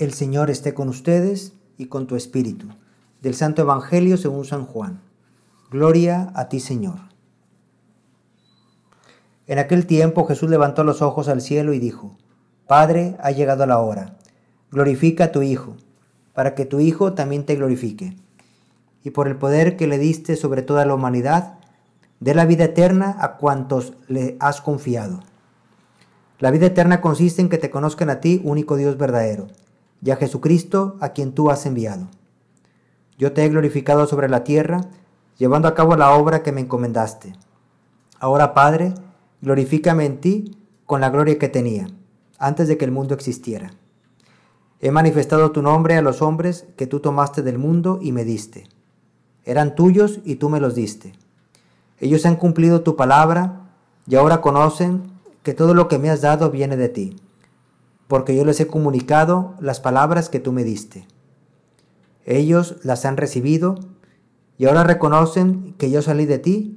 El Señor esté con ustedes y con tu espíritu. Del Santo Evangelio según San Juan. Gloria a ti, Señor. En aquel tiempo Jesús levantó los ojos al cielo y dijo, Padre, ha llegado la hora. Glorifica a tu Hijo, para que tu Hijo también te glorifique. Y por el poder que le diste sobre toda la humanidad, dé la vida eterna a cuantos le has confiado. La vida eterna consiste en que te conozcan a ti, único Dios verdadero y a Jesucristo a quien tú has enviado. Yo te he glorificado sobre la tierra, llevando a cabo la obra que me encomendaste. Ahora, Padre, glorifícame en ti con la gloria que tenía, antes de que el mundo existiera. He manifestado tu nombre a los hombres que tú tomaste del mundo y me diste. Eran tuyos y tú me los diste. Ellos han cumplido tu palabra y ahora conocen que todo lo que me has dado viene de ti porque yo les he comunicado las palabras que tú me diste. Ellos las han recibido y ahora reconocen que yo salí de ti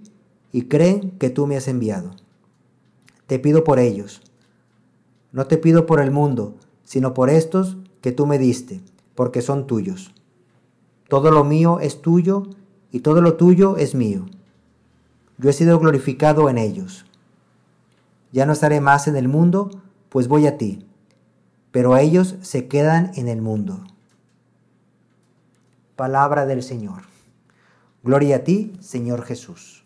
y creen que tú me has enviado. Te pido por ellos. No te pido por el mundo, sino por estos que tú me diste, porque son tuyos. Todo lo mío es tuyo y todo lo tuyo es mío. Yo he sido glorificado en ellos. Ya no estaré más en el mundo, pues voy a ti pero ellos se quedan en el mundo. Palabra del Señor. Gloria a ti, Señor Jesús.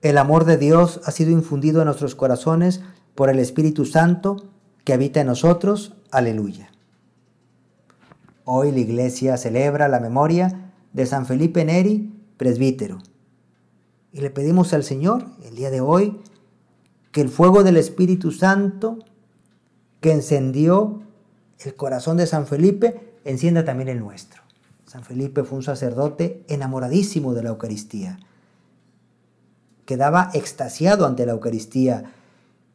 El amor de Dios ha sido infundido en nuestros corazones por el Espíritu Santo que habita en nosotros. Aleluya. Hoy la iglesia celebra la memoria de San Felipe Neri, presbítero. Y le pedimos al Señor el día de hoy que el fuego del Espíritu Santo que encendió el corazón de San Felipe encienda también el nuestro. San Felipe fue un sacerdote enamoradísimo de la Eucaristía. Quedaba extasiado ante la Eucaristía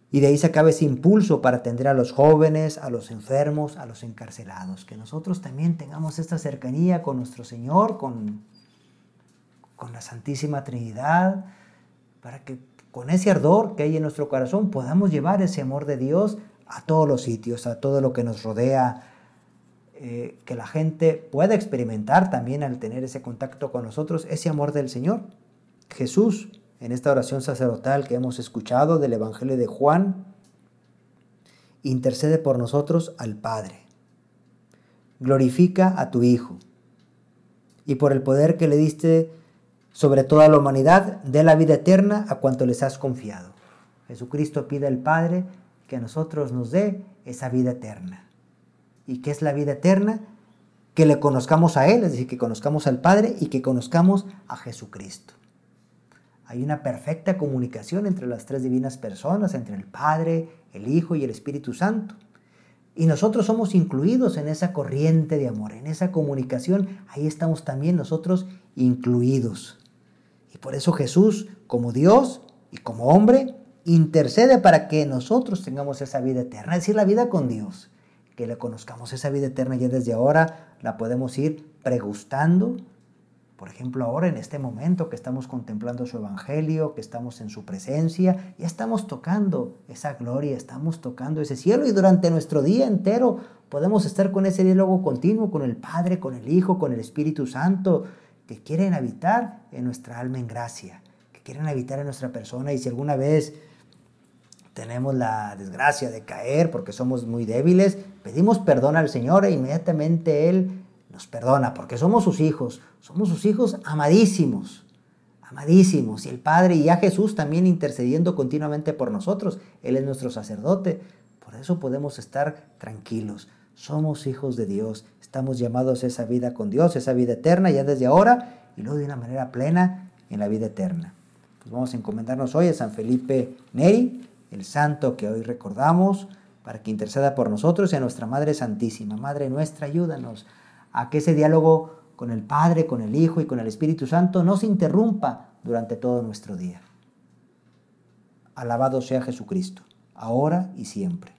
y de ahí sacaba ese impulso para atender a los jóvenes, a los enfermos, a los encarcelados. Que nosotros también tengamos esta cercanía con nuestro Señor, con, con la Santísima Trinidad, para que con ese ardor que hay en nuestro corazón podamos llevar ese amor de Dios a todos los sitios, a todo lo que nos rodea, eh, que la gente pueda experimentar también al tener ese contacto con nosotros, ese amor del Señor. Jesús, en esta oración sacerdotal que hemos escuchado del Evangelio de Juan, intercede por nosotros al Padre. Glorifica a tu Hijo. Y por el poder que le diste sobre toda la humanidad, de la vida eterna a cuanto les has confiado. Jesucristo pide al Padre que a nosotros nos dé esa vida eterna. ¿Y qué es la vida eterna? Que le conozcamos a Él, es decir, que conozcamos al Padre y que conozcamos a Jesucristo. Hay una perfecta comunicación entre las tres divinas personas, entre el Padre, el Hijo y el Espíritu Santo. Y nosotros somos incluidos en esa corriente de amor, en esa comunicación. Ahí estamos también nosotros incluidos. Por eso Jesús, como Dios y como hombre, intercede para que nosotros tengamos esa vida eterna, es decir, la vida con Dios. Que le conozcamos esa vida eterna ya desde ahora, la podemos ir pregustando. Por ejemplo, ahora en este momento que estamos contemplando su evangelio, que estamos en su presencia, ya estamos tocando esa gloria, estamos tocando ese cielo y durante nuestro día entero podemos estar con ese diálogo continuo con el Padre, con el Hijo, con el Espíritu Santo que quieren habitar en nuestra alma en gracia, que quieren habitar en nuestra persona y si alguna vez tenemos la desgracia de caer porque somos muy débiles, pedimos perdón al Señor e inmediatamente Él nos perdona porque somos sus hijos, somos sus hijos amadísimos, amadísimos. Y el Padre y a Jesús también intercediendo continuamente por nosotros, Él es nuestro sacerdote, por eso podemos estar tranquilos. Somos hijos de Dios, estamos llamados a esa vida con Dios, esa vida eterna ya desde ahora y luego de una manera plena en la vida eterna. Pues vamos a encomendarnos hoy a San Felipe Neri, el santo que hoy recordamos, para que interceda por nosotros y a nuestra Madre Santísima. Madre nuestra, ayúdanos a que ese diálogo con el Padre, con el Hijo y con el Espíritu Santo no se interrumpa durante todo nuestro día. Alabado sea Jesucristo, ahora y siempre.